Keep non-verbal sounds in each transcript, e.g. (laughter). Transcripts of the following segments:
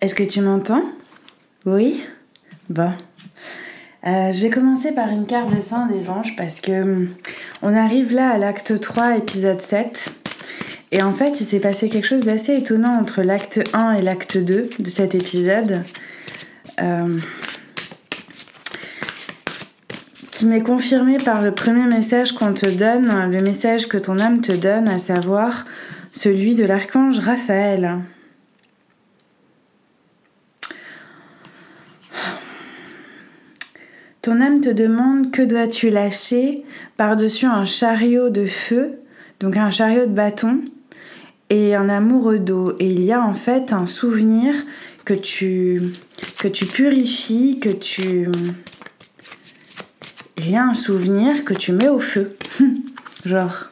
Est-ce que tu m'entends? Oui? Bon. Euh, je vais commencer par une carte de sang des anges parce que hum, on arrive là à l'acte 3, épisode 7. Et en fait, il s'est passé quelque chose d'assez étonnant entre l'acte 1 et l'acte 2 de cet épisode. Euh, qui m'est confirmé par le premier message qu'on te donne, le message que ton âme te donne, à savoir celui de l'archange Raphaël. Ton âme te demande que dois-tu lâcher par-dessus un chariot de feu, donc un chariot de bâton, et un amoureux d'eau. Et il y a en fait un souvenir que tu, que tu purifies, que tu... Un souvenir que tu mets au feu. (laughs) Genre...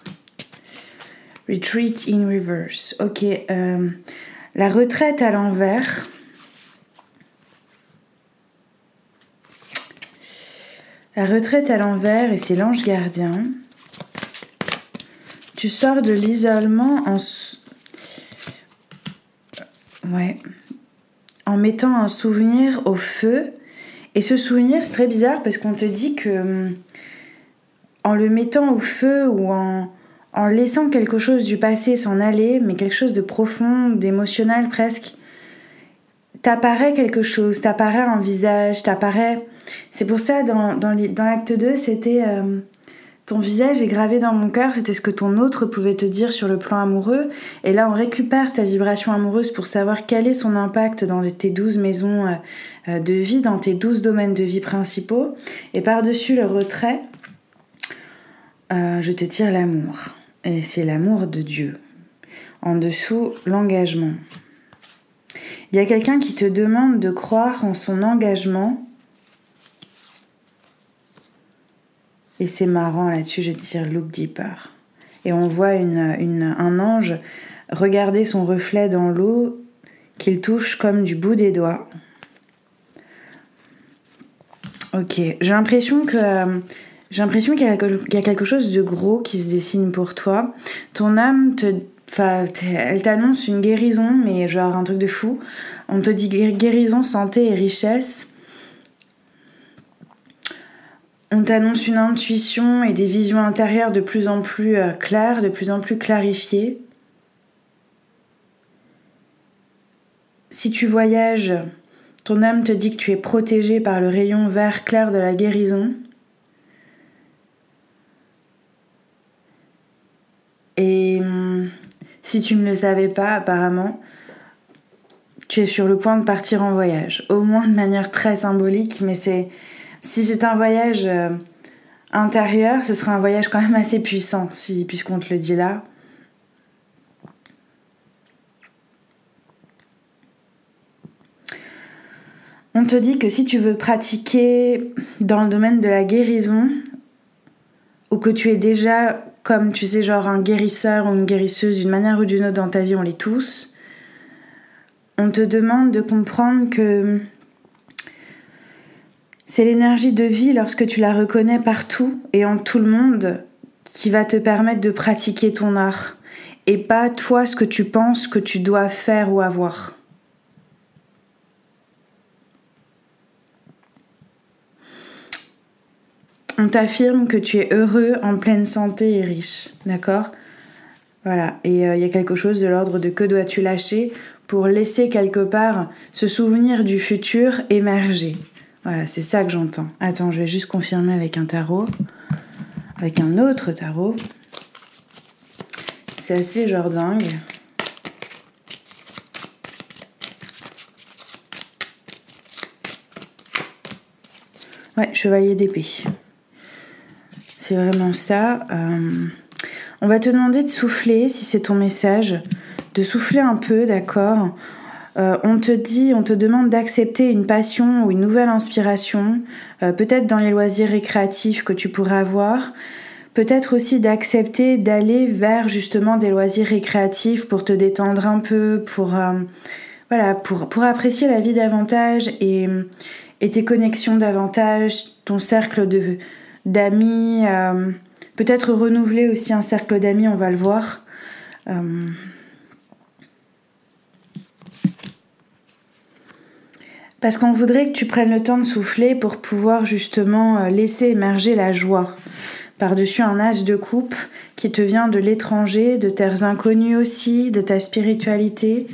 Retreat in reverse. Ok. Euh, la retraite à l'envers. La retraite à l'envers et c'est l'ange gardien. Tu sors de l'isolement en ouais en mettant un souvenir au feu et ce souvenir c'est très bizarre parce qu'on te dit que en le mettant au feu ou en, en laissant quelque chose du passé s'en aller, mais quelque chose de profond, d'émotionnel presque, t'apparaît quelque chose, t'apparaît un visage, t'apparaît. C'est pour ça, dans, l'acte 2, c'était euh, ton visage est gravé dans mon cœur, c'était ce que ton autre pouvait te dire sur le plan amoureux. Et là, on récupère ta vibration amoureuse pour savoir quel est son impact dans tes douze maisons euh, euh, de vie, dans tes douze domaines de vie principaux. Et par-dessus le retrait, je te tire l'amour. Et c'est l'amour de Dieu. En dessous, l'engagement. Il y a quelqu'un qui te demande de croire en son engagement Et c'est marrant là-dessus, je tire Look Deeper. Et on voit une, un ange regarder son reflet dans l'eau qu'il touche comme du bout des doigts. Ok, j'ai l'impression que j'ai l'impression qu'il y, a quelque chose de gros qui se dessine pour toi. Ton âme te, elle t'annonce une guérison, mais genre un truc de fou. On te dit guérison, santé et richesse. On t'annonce une intuition et des visions intérieures de plus en plus euh, claires, de plus en plus clarifiées. Si tu voyages, ton âme te dit que tu es protégé par le rayon vert clair de la guérison. Et hum, si tu ne le savais pas, apparemment, tu es sur le point de partir en voyage. Au moins de manière très symbolique, mais c'est si c'est un voyage euh, intérieur, ce sera un voyage quand même assez puissant, si, puisqu'on te le dit là. On te dit que si tu veux pratiquer dans le domaine de la guérison, ou que tu es déjà, comme tu sais, genre un guérisseur ou une guérisseuse d'une manière ou d'une autre dans ta vie, on l'est tous, on te demande de comprendre que c'est l'énergie de vie lorsque tu la reconnais partout et en tout le monde qui va te permettre de pratiquer ton art et pas toi ce que tu penses que tu dois faire ou avoir. On t'affirme que tu es heureux, en pleine santé et riche, d'accord? Voilà, et euh, il y a quelque chose de l'ordre de que dois-tu lâcher pour laisser quelque part ce souvenir du futur émerger? Voilà, c'est ça que j'entends. Attends, je vais juste confirmer avec un tarot. Avec un autre tarot. C'est assez genre dingue. Ouais, chevalier d'épée. C'est vraiment ça. Euh, on va te demander de souffler, si c'est ton message, de souffler un peu, d'accord? Euh, on te dit, on te demande d'accepter une passion ou une nouvelle inspiration, euh, peut-être dans les loisirs récréatifs que tu pourrais avoir, peut-être aussi d'accepter d'aller vers justement des loisirs récréatifs pour te détendre un peu, pour euh, voilà, pour, pour apprécier la vie davantage et, et tes connexions davantage, ton cercle de, d'amis, peut-être renouveler aussi un cercle d'amis, on va le voir. Parce qu'on voudrait que tu prennes le temps de souffler pour pouvoir justement euh, laisser émerger la joie par-dessus un as de coupe qui te vient de l'étranger, de terres inconnues aussi, de ta spiritualité.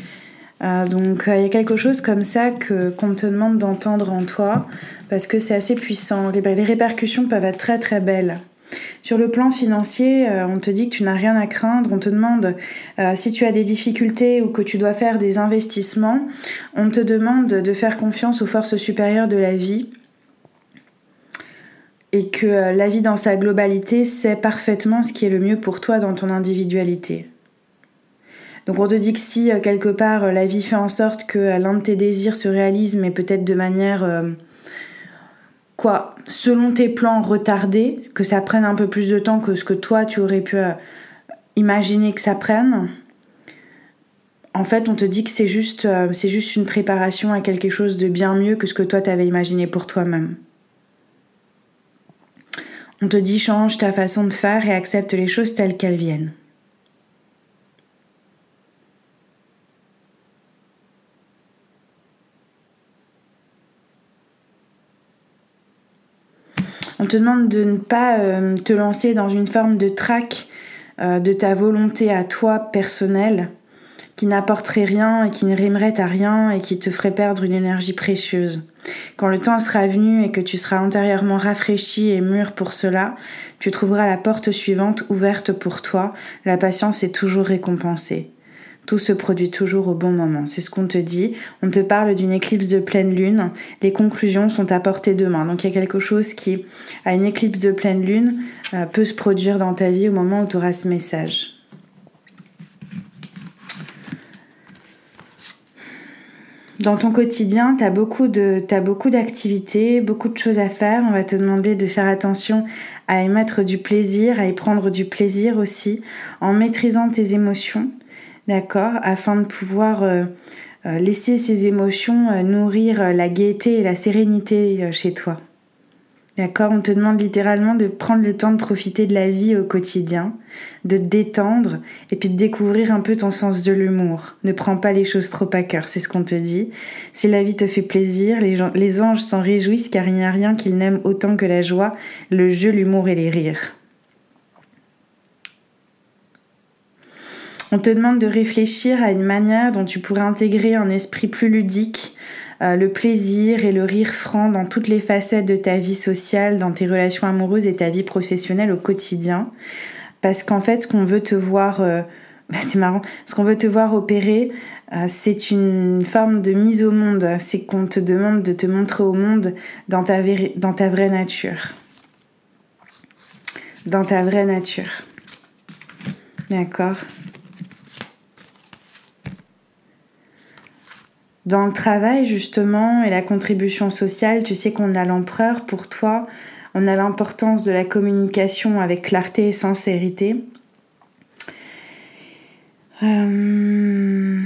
Euh, donc il y a quelque chose comme ça que qu'on te demande d'entendre en toi parce que c'est assez puissant. Les, les, répercussions peuvent être très très belles. Sur le plan financier, euh, on te dit que tu n'as rien à craindre, on te demande euh, si tu as des difficultés ou que tu dois faire des investissements, on te demande de faire confiance aux forces supérieures de la vie et que euh, la vie dans sa globalité sait parfaitement ce qui est le mieux pour toi dans ton individualité. Donc on te dit que si quelque part la vie fait en sorte que l'un de tes désirs se réalise, mais peut-être de manière quoi, selon tes plans retardés, que ça prenne un peu plus de temps que ce que toi tu aurais pu imaginer que ça prenne. En fait, on te dit que c'est juste, c'est juste une préparation à quelque chose de bien mieux que ce que toi t'avais imaginé pour toi-même. On te dit change ta façon de faire et accepte les choses telles qu'elles viennent. On te demande de ne pas euh, te lancer dans une forme de traque euh, de ta volonté à toi personnelle qui n'apporterait rien et qui ne rimerait à rien et qui te ferait perdre une énergie précieuse. Quand le temps sera venu et que tu seras antérieurement rafraîchi et mûr pour cela, tu trouveras la porte suivante ouverte pour toi. La patience est toujours récompensée. Tout se produit toujours au bon moment. C'est ce qu'on te dit. On te parle d'une éclipse de pleine lune. Les conclusions sont à portée de main. Donc il y a quelque chose qui, à une éclipse de pleine lune, euh, peut se produire dans ta vie au moment où tu auras ce message. Dans ton quotidien, tu as beaucoup d'activités, beaucoup de choses à faire. On va te demander de faire attention à y mettre du plaisir, à y prendre du plaisir aussi, en maîtrisant tes émotions, d'accord, afin de pouvoir euh, euh, laisser ces émotions euh, nourrir la gaieté et la sérénité chez toi. D'accord On te demande littéralement de prendre le temps de profiter de la vie au quotidien, de te détendre et puis de découvrir un peu ton sens de l'humour. Ne prends pas les choses trop à cœur, c'est ce qu'on te dit. Si la vie te fait plaisir, les, les anges s'en réjouissent car il n'y a rien qu'ils n'aiment autant que la joie, le jeu, l'humour et les rires. On te demande de réfléchir à une manière dont tu pourrais intégrer un esprit plus ludique euh, le plaisir et le rire franc dans toutes les facettes de ta vie sociale, dans tes relations amoureuses et ta vie professionnelle au quotidien. Parce qu'en fait, ce qu'on veut te voir, euh, (laughs) c'est marrant, ce qu'on veut te voir opérer, euh, c'est une forme de mise au monde. C'est qu'on te demande de te montrer au monde dans ta, dans ta vraie nature. Dans ta vraie nature. D'accord? Dans le travail, justement, et la contribution sociale, tu sais qu'on a l'empereur pour toi, on a l'importance de la communication avec clarté et sincérité. Euh,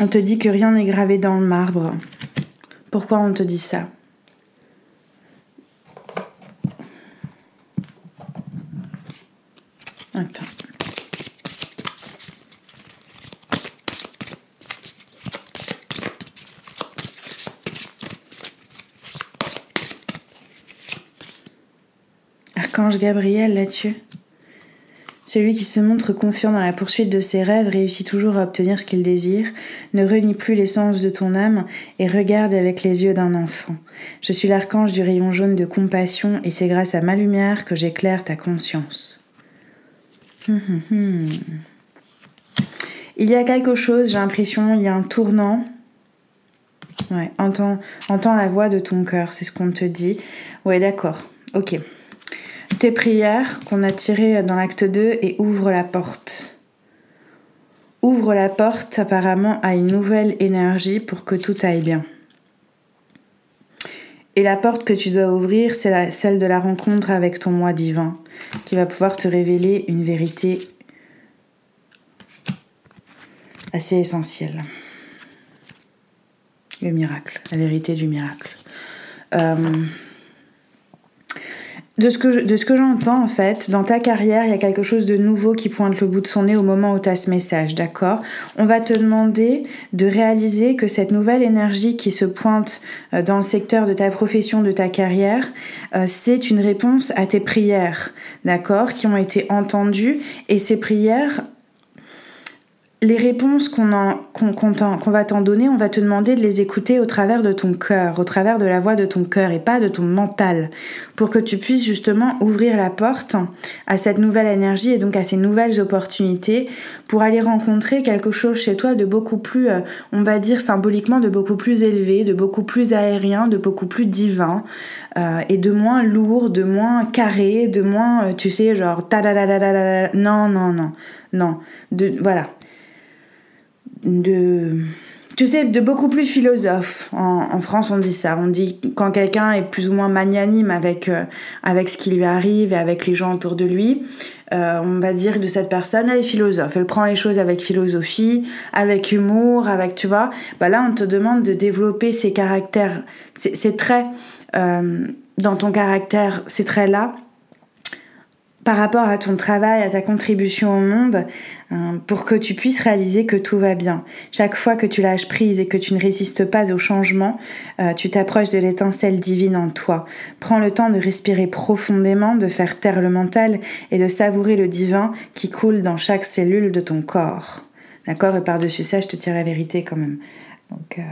on te dit que rien n'est gravé dans le marbre. Pourquoi on te dit ça Attends. Gabriel là-dessus. Celui qui se montre confiant dans la poursuite de ses rêves réussit toujours à obtenir ce qu'il désire, ne renie plus l'essence de ton âme et regarde avec les yeux d'un enfant. Je suis l'archange du rayon jaune de compassion et c'est grâce à ma lumière que j'éclaire ta conscience. Hum, hum, hum. Il y a quelque chose, j'ai l'impression, il y a un tournant. Ouais, entends, entends la voix de ton cœur, c'est ce qu'on te dit. Ouais, d'accord, ok. Tes prières qu'on a tirées dans l'acte 2 et ouvre la porte. Ouvre la porte apparemment à une nouvelle énergie pour que tout aille bien. Et la porte que tu dois ouvrir, c'est celle de la rencontre avec ton moi divin, qui va pouvoir te révéler une vérité assez essentielle. le miracle, la vérité du miracle. Euh, de ce que, de ce que j'entends, en fait, dans ta carrière, il y a quelque chose de nouveau qui pointe le bout de son nez au moment où tu as ce message, d'accord? On va te demander de réaliser que cette nouvelle énergie qui se pointe euh, dans le secteur de ta profession, de ta carrière, euh, c'est une réponse à tes prières, d'accord? Qui ont été entendues. Et ces prières, les réponses qu'on va t'en donner, on va te demander de les écouter au travers de ton cœur, au travers de la voix de ton cœur et pas de ton mental, pour que tu puisses justement ouvrir la porte à cette nouvelle énergie et donc à ces nouvelles opportunités pour aller rencontrer quelque chose chez toi de beaucoup plus, euh, on va dire symboliquement, de beaucoup plus élevé, de beaucoup plus aérien, de beaucoup plus divin euh, et de moins lourd, de moins carré, de moins, euh, tu sais, genre ta da da da da non non non non, de voilà de tu sais, de beaucoup plus philosophe. En, France, on dit ça. On dit quand quelqu'un est plus ou moins magnanime avec, euh, avec ce qui lui arrive et avec les gens autour de lui, euh, on va dire de cette personne, elle est philosophe. Elle prend les choses avec philosophie, avec humour, avec, tu vois. Bah là, on te demande de développer ces caractères, ces, traits euh, dans ton caractère, ces traits-là, par rapport à ton travail, à ta contribution au monde, pour que tu puisses réaliser que tout va bien. Chaque fois que tu lâches prise et que tu ne résistes pas au changement, euh, tu t'approches de l'étincelle divine en toi. Prends le temps de respirer profondément, de faire taire le mental et de savourer le divin qui coule dans chaque cellule de ton corps. D'accord? Et par-dessus ça, je te tire la vérité quand même. Donc, euh,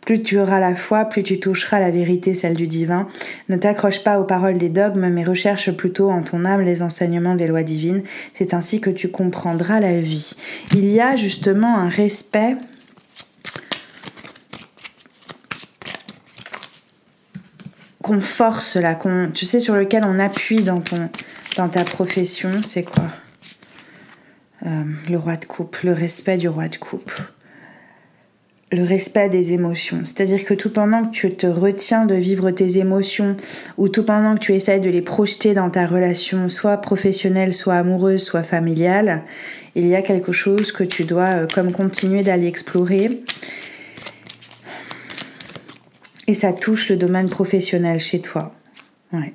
plus tu auras la foi, plus tu toucheras la vérité, celle du divin. Ne t'accroche pas aux paroles des dogmes, mais recherche plutôt en ton âme les enseignements des lois divines. C'est ainsi que tu comprendras la vie. Il y a justement un respect qu'on force là, qu'on, tu sais, sur lequel on appuie dans, ton, dans ta profession, c'est quoi? Euh, Le roi de coupe, le respect du roi de coupe le respect des émotions. C'est-à-dire que tout pendant que tu te retiens de vivre tes émotions ou tout pendant que tu essayes de les projeter dans ta relation, soit professionnelle, soit amoureuse, soit familiale, il y a quelque chose que tu dois euh, comme continuer d'aller explorer. Et ça touche le domaine professionnel chez toi. Ouais.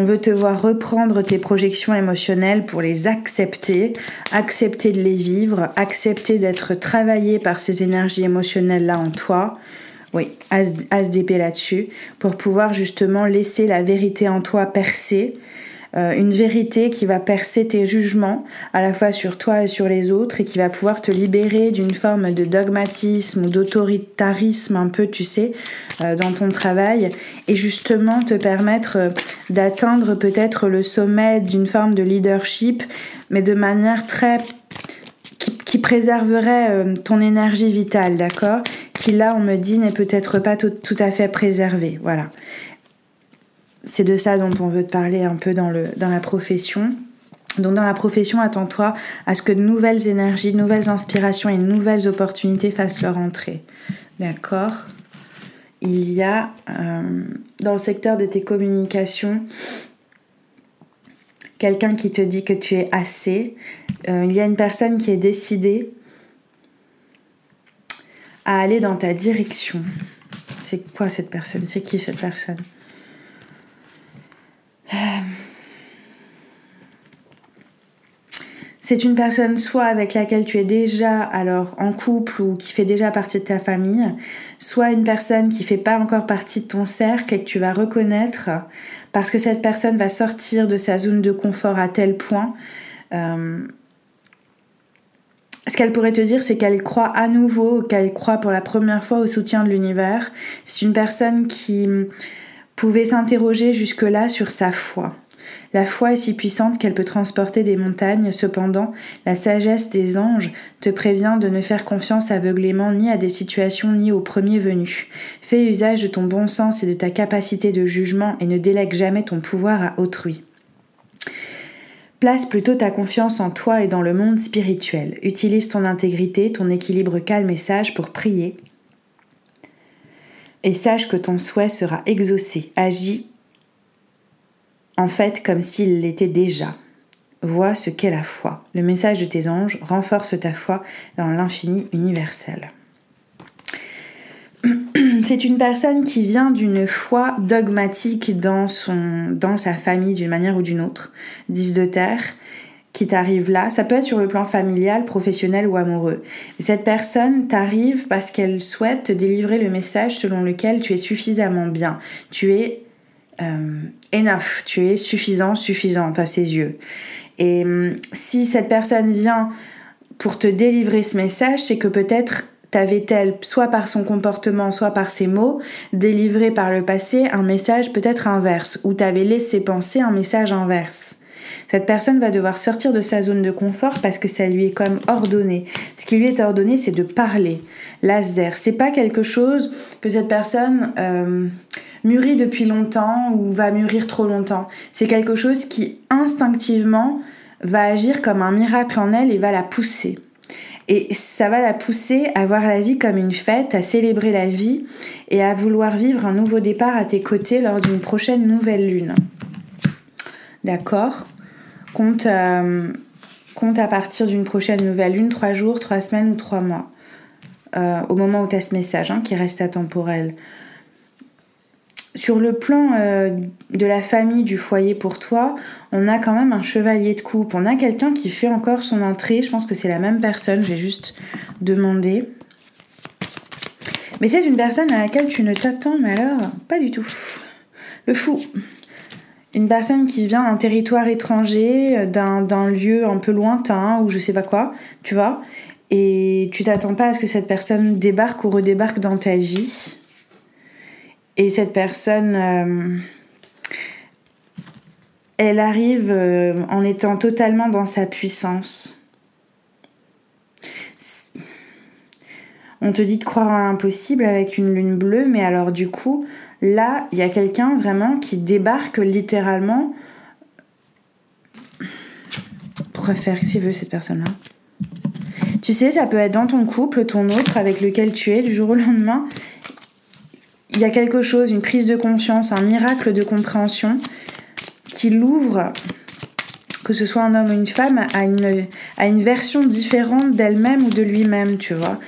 On veut te voir reprendre tes projections émotionnelles pour les accepter, accepter de les vivre, accepter d'être travaillé par ces énergies émotionnelles-là en toi. Oui, ASDP là-dessus, pour pouvoir justement laisser la vérité en toi percer euh, une vérité qui va percer tes jugements à la fois sur toi et sur les autres et qui va pouvoir te libérer d'une forme de dogmatisme ou d'autoritarisme un peu, tu sais, euh, dans ton travail et justement te permettre euh, d'atteindre peut-être le sommet d'une forme de leadership, mais de manière très qui, préserverait ton énergie vitale, d'accord? Qui là, on me dit, n'est peut-être pas tout, tout à fait préservée. Voilà c'est de ça dont on veut te parler un peu dans, la profession. Donc dans la profession, attends-toi à ce que de nouvelles énergies, de nouvelles inspirations et de nouvelles opportunités fassent leur entrée. D'accord? Il y a euh, dans le secteur de tes communications quelqu'un qui te dit que tu es assez. Euh, il y a une personne qui est décidée à aller dans ta direction. C'est quoi cette personne? C'est qui cette personne? C'est une personne soit avec laquelle tu es déjà alors en couple ou qui fait déjà partie de ta famille, soit une personne qui fait pas encore partie de ton cercle et que tu vas reconnaître parce que cette personne va sortir de sa zone de confort à tel point. Euh, ce qu'elle pourrait te dire, c'est qu'elle croit à nouveau, qu'elle croit pour la première fois au soutien de l'univers. C'est une personne qui pouvait s'interroger jusque-là sur sa foi. La foi est si puissante qu'elle peut transporter des montagnes, cependant, la sagesse des anges te prévient de ne faire confiance aveuglément ni à des situations ni au premier venu. Fais usage de ton bon sens et de ta capacité de jugement et ne délègue jamais ton pouvoir à autrui. Place plutôt ta confiance en toi et dans le monde spirituel. Utilise ton intégrité, ton équilibre calme et sage pour prier et sache que ton souhait sera exaucé. Agis en fait comme s'il l'était déjà. Vois ce qu'est la foi. Le message de tes anges renforce ta foi dans l'infini universel. (clears throat) C'est une personne qui vient d'une foi dogmatique dans, son, dans sa famille d'une manière ou d'une autre, dix de terre, qui t'arrive là. Ça peut être sur le plan familial, professionnel ou amoureux. Cette personne t'arrive parce qu'elle souhaite te délivrer le message selon lequel tu es suffisamment bien. Tu es euh, enough, tu es suffisant, suffisante à ses yeux. Et hum, si cette personne vient pour te délivrer ce message, c'est que peut-être t'avait-elle, soit par son comportement, soit par ses mots, délivré par le passé un message peut-être inverse, ou t'avais laissé penser un message inverse. Cette personne va devoir sortir de sa zone de confort parce que ça lui est comme ordonné. Ce qui lui est ordonné, c'est de parler. Laser, c'est pas quelque chose que cette personne euh, mûrit depuis longtemps ou va mûrir trop longtemps. C'est quelque chose qui instinctivement va agir comme un miracle en elle et va la pousser. Et ça va la pousser à voir la vie comme une fête, à célébrer la vie et à vouloir vivre un nouveau départ à tes côtés lors d'une prochaine nouvelle lune. D'accord? Compte, euh, compte à partir d'une prochaine nouvelle lune, trois jours, trois semaines ou trois mois. Euh, au moment où tu as ce message hein, qui reste atemporel. Sur le plan euh, de la famille, du foyer pour toi, on a quand même un chevalier de coupe. On a quelqu'un qui fait encore son entrée. Je pense que c'est la même personne. J'ai juste demandé. Mais c'est une personne à laquelle tu ne t'attends, mais alors, pas du tout. Le fou. Une personne qui vient d'un territoire étranger, d'un lieu un peu lointain ou je sais pas quoi, tu vois. Et tu t'attends pas à ce que cette personne débarque ou redébarque dans ta vie. Et cette personne, euh, elle arrive euh, en étant totalement dans sa puissance. On te dit de croire à l'impossible avec une lune bleue, mais alors du coup, là, il y a quelqu'un vraiment qui débarque littéralement. Pourrait faire veut cette personne-là? Tu sais, ça peut être dans ton couple, ton autre avec lequel tu es du jour au lendemain il y a quelque chose, une prise de conscience, un miracle de compréhension qui l'ouvre, que ce soit un homme ou une femme, à une, à une version différente d'elle-même ou de lui-même, tu vois.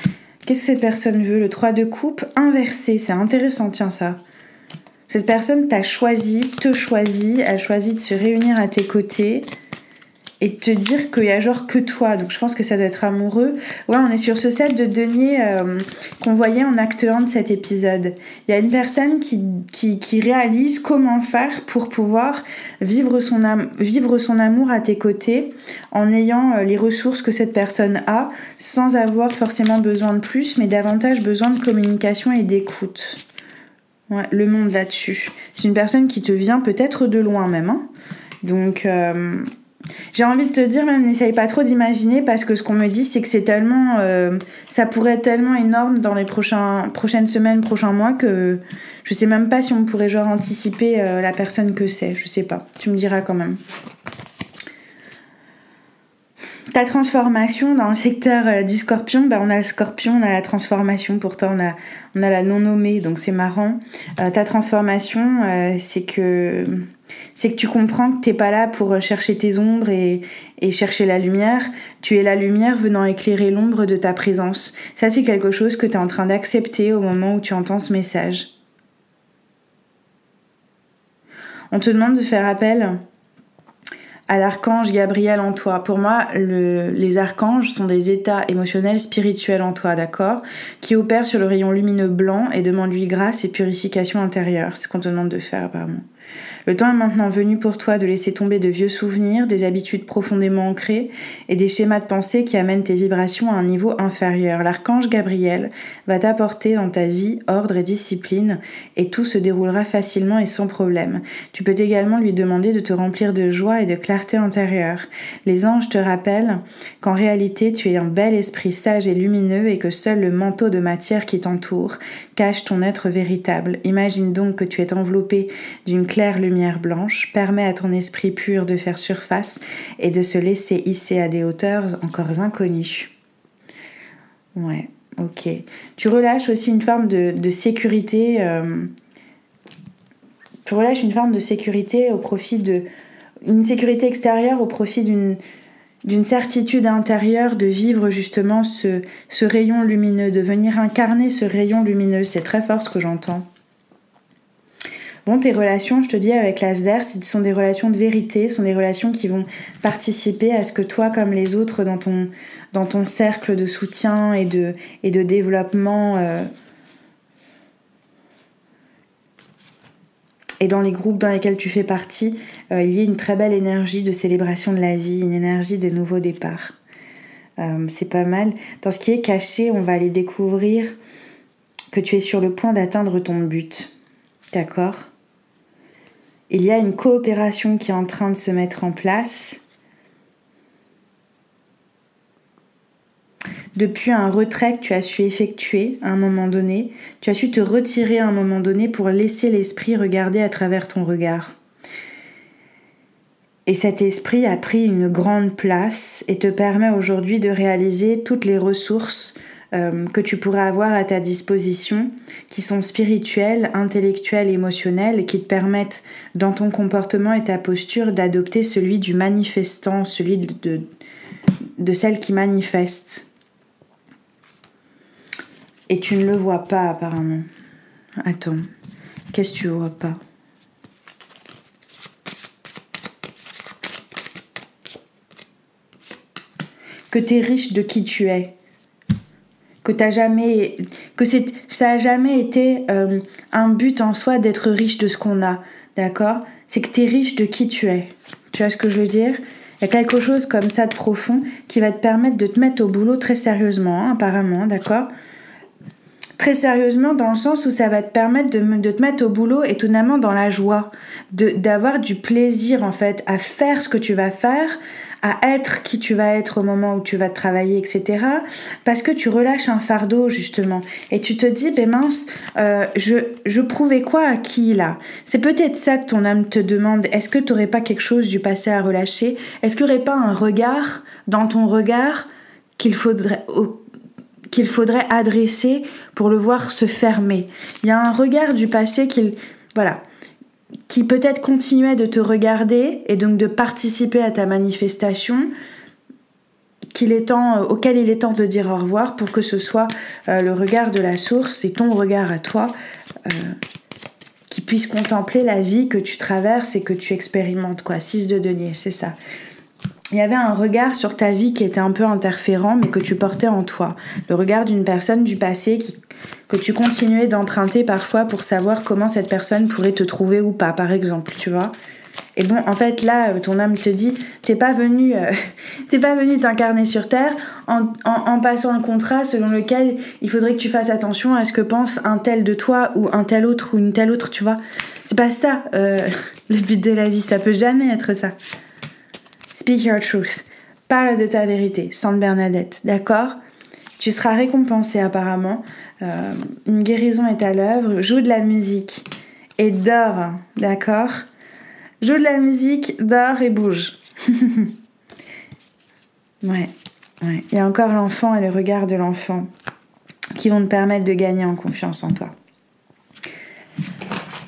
Qu'est-ce que cette personne veut? Le 3 de coupe inversé, c'est intéressant, tiens ça. Cette personne t'a choisi, te choisit, elle choisit de se réunir à tes côtés, et te dire qu'il y a genre que toi. Donc je pense que ça doit être amoureux. Ouais, on est sur ce set de denier euh, qu'on voyait en acte 1 de cet épisode. Il y a une personne qui, qui, réalise comment faire pour pouvoir vivre son, vivre son amour à tes côtés en ayant euh, les ressources que cette personne a sans avoir forcément besoin de plus, mais davantage besoin de communication et d'écoute. Le monde là-dessus. C'est une personne qui te vient peut-être de loin même. Hein. Donc... Euh, j'ai envie de te dire, même n'essaye pas trop d'imaginer parce que ce qu'on me dit, c'est que c'est tellement. Euh, ça pourrait être tellement énorme dans les prochaines semaines, prochains mois que je sais même pas si on pourrait genre anticiper euh, la personne que c'est. Je sais pas. Tu me diras quand même. Ta transformation dans le secteur euh, du scorpion, bah on a le scorpion, on a la transformation, pourtant on a, on a la non nommée, donc c'est marrant. ta transformation, c'est que c'est que tu comprends que t'es pas là pour chercher tes ombres et, chercher la lumière. Tu es la lumière venant éclairer l'ombre de ta présence. Ça, c'est quelque chose que tu es en train d'accepter au moment où tu entends ce message. On te demande de faire appel à l'archange Gabriel en toi. Pour moi, les archanges sont des états émotionnels spirituels en toi, d'accord Qui opèrent sur le rayon lumineux blanc et demandent lui grâce et purification intérieure. C'est ce qu'on te demande de faire, apparemment. Le temps est maintenant venu pour toi de laisser tomber de vieux souvenirs, des habitudes profondément ancrées et des schémas de pensée qui amènent tes vibrations à un niveau inférieur. L'archange Gabriel va t'apporter dans ta vie ordre et discipline et tout se déroulera facilement et sans problème. Tu peux également lui demander de te remplir de joie et de clarté intérieure. Les anges te rappellent qu'en réalité tu es un bel esprit sage et lumineux et que seul le manteau de matière qui t'entoure cache ton être véritable. Imagine donc que tu es enveloppé d'une claire lumière blanche permet à ton esprit pur de faire surface et de se laisser hisser à des hauteurs encore inconnues. Ouais, ok. Tu relâches aussi une forme de, sécurité. Euh, tu relâches une forme de sécurité au profit de. Une sécurité extérieure au profit d'une d'une certitude intérieure de vivre justement ce, rayon lumineux, de venir incarner ce rayon lumineux. C'est très fort ce que j'entends. Bon, tes relations, je te dis, avec l'ASDER, ce sont des relations de vérité, ce sont des relations qui vont participer à ce que toi, comme les autres, dans ton, cercle de soutien et de, et de développement, euh, et dans les groupes dans lesquels tu fais partie, euh, il y ait une très belle énergie de célébration de la vie, une énergie de nouveau départ. Euh, c'est pas mal. Dans ce qui est caché, on va aller découvrir que tu es sur le point d'atteindre ton but. D'accord? Il y a une coopération qui est en train de se mettre en place. Depuis un retrait que tu as su effectuer à un moment donné, tu as su te retirer à un moment donné pour laisser l'esprit regarder à travers ton regard. Et cet esprit a pris une grande place et te permet aujourd'hui de réaliser toutes les ressources euh, que tu pourrais avoir à ta disposition, qui sont spirituelles, intellectuelles, émotionnelles, qui te permettent, dans ton comportement et ta posture, d'adopter celui du manifestant, celui de celle qui manifeste. Et tu ne le vois pas apparemment. Attends, qu'est-ce que tu vois pas? Que tu es riche de qui tu es. Que t'as jamais que ça a jamais été euh, un but en soi d'être riche de ce qu'on a. D'accord? C'est que tu es riche de qui tu es. Tu vois ce que je veux dire? Il y a quelque chose comme ça de profond qui va te permettre de te mettre au boulot très sérieusement hein, apparemment d'accord? Très sérieusement dans le sens où ça va te permettre de, te mettre au boulot étonnamment dans la joie d'avoir du plaisir en fait à faire ce que tu vas faire à être qui tu vas être au moment où tu vas travailler, etc. Parce que tu relâches un fardeau justement et tu te dis, ben mince, euh, je, je prouvais quoi à qui là? C'est peut-être ça que ton âme te demande. Est-ce que tu n'aurais pas quelque chose du passé à relâcher? Est-ce qu'il n'y aurait pas un regard dans ton regard qu'il faudrait qu'il faudrait adresser pour le voir se fermer. Il y a un regard du passé qu'il voilà, qui peut-être continuait de te regarder et donc de participer à ta manifestation, qu'il est temps, euh, auquel il est temps de dire au revoir pour que ce soit euh, le regard de la source et ton regard à toi euh, qui puisse contempler la vie que tu traverses et que tu expérimentes. Quoi. 6 de denier, c'est ça. Il y avait un regard sur ta vie qui était un peu interférent mais que tu portais en toi. Le regard d'une personne du passé qui que tu continuais d'emprunter parfois pour savoir comment cette personne pourrait te trouver ou pas, par exemple, tu vois. Et bon, en fait, là, ton âme te dit, t'es pas venu, euh, (laughs) t'es pas venu t'incarner sur Terre en, en, passant un contrat selon lequel il faudrait que tu fasses attention à ce que pense un tel de toi ou un tel autre ou une telle autre, tu vois. C'est pas ça, euh, (laughs) le but de la vie, ça peut jamais être ça. Speak your truth. Parle de ta vérité, Sainte Bernadette, d'accord? Tu seras récompensé apparemment euh, une guérison est à l'œuvre, joue de la musique et dors, d'accord? Joue de la musique, dors et bouge. (laughs) ouais, ouais. Il y a encore l'enfant et le regard de l'enfant qui vont te permettre de gagner en confiance en toi.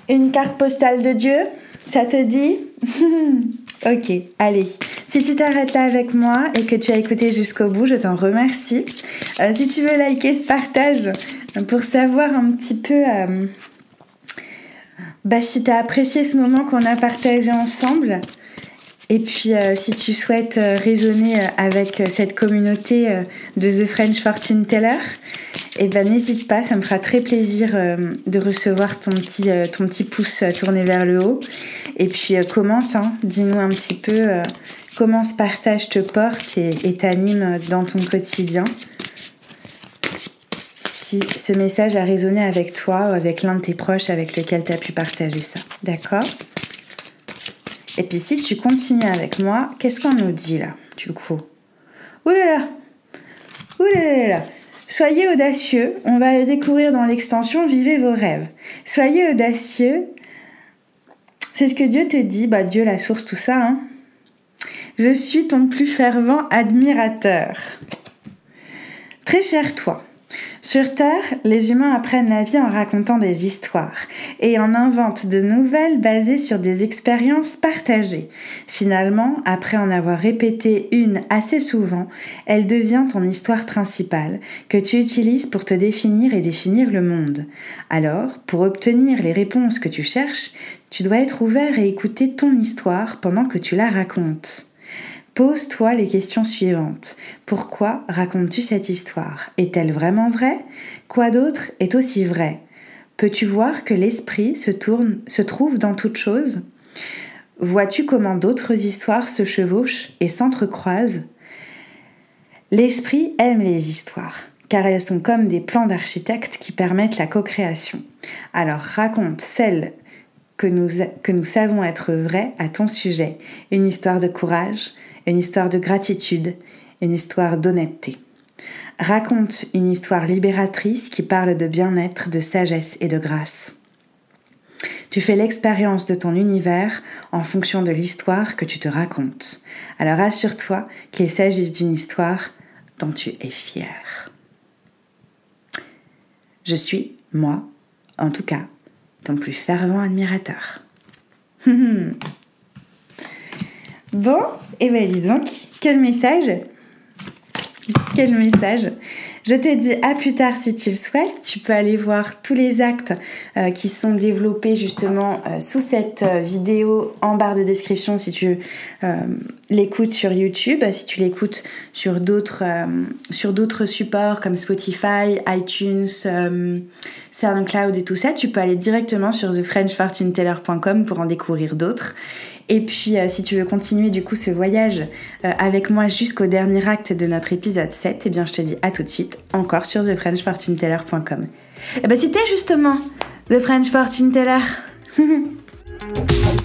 Une carte postale de Dieu, ça te dit? (laughs) Ok, allez. Si tu t'arrêtes là avec moi et que tu as écouté jusqu'au bout, je t'en remercie. Euh, si tu veux liker ce partage, pour savoir un petit peu euh, bah, si tu as apprécié ce moment qu'on a partagé ensemble. Et puis, euh, si tu souhaites euh, raisonner avec cette communauté de The French Fortune Teller, eh ben, n'hésite pas, ça me fera très plaisir de recevoir ton petit, ton petit pouce tourné vers le haut. Et puis, commente, hein, dis-nous un petit peu comment ce partage te porte et t'anime dans ton quotidien? Ce message a résonné avec toi ou avec l'un de tes proches avec lequel tu as pu partager ça. D'accord? Et puis si tu continues avec moi, qu'est-ce qu'on nous dit là, du coup? Oulala Oulala Soyez audacieux, on va le découvrir dans l'extension Vivez vos rêves. Soyez audacieux, c'est ce que Dieu te dit, bah Dieu la source, tout ça. Hein. Je suis ton plus fervent admirateur. Très cher toi, Sur Terre, les humains apprennent la vie en racontant des histoires et en inventent de nouvelles basées sur des expériences partagées. Finalement, après en avoir répété une assez souvent, elle devient ton histoire principale que tu utilises pour te définir et définir le monde. Alors, pour obtenir les réponses que tu cherches, tu dois être ouvert et écouter ton histoire pendant que tu la racontes. Pose-toi les questions suivantes. Pourquoi racontes-tu cette histoire? Est-elle vraiment vraie? Quoi d'autre est aussi vrai? Peux-tu voir que l'esprit se, trouve dans toute chose? Vois-tu comment d'autres histoires se chevauchent et s'entrecroisent? L'esprit aime les histoires, car elles sont comme des plans d'architecte qui permettent la co-création. Alors raconte celle que nous, que nous savons être vraies à ton sujet, une histoire de courage, une histoire de gratitude, une histoire d'honnêteté. Raconte une histoire libératrice qui parle de bien-être, de sagesse et de grâce. Tu fais l'expérience de ton univers en fonction de l'histoire que tu te racontes. Alors assure-toi qu'il s'agisse d'une histoire dont tu es fier. Je suis, moi, en tout cas, ton plus fervent admirateur. (laughs) Bon, et eh bien dis donc, quel message Quel message je te dis à plus tard si tu le souhaites. Tu peux aller voir tous les actes euh, qui sont développés justement euh, sous cette euh, vidéo en barre de description si tu l'écoutes sur YouTube, si tu l'écoutes sur d'autres sur d'autres supports comme Spotify, iTunes, SoundCloud et tout ça. Tu peux aller directement sur thefrenchfortuneteller.com pour en découvrir d'autres. Et puis, euh, si tu veux continuer du coup ce voyage euh, avec moi jusqu'au dernier acte de notre épisode 7, eh bien, je te dis à tout de suite, encore sur thefrenchfortuneteller.com. Et eh ben, c'était justement The French Fortune Teller. (laughs)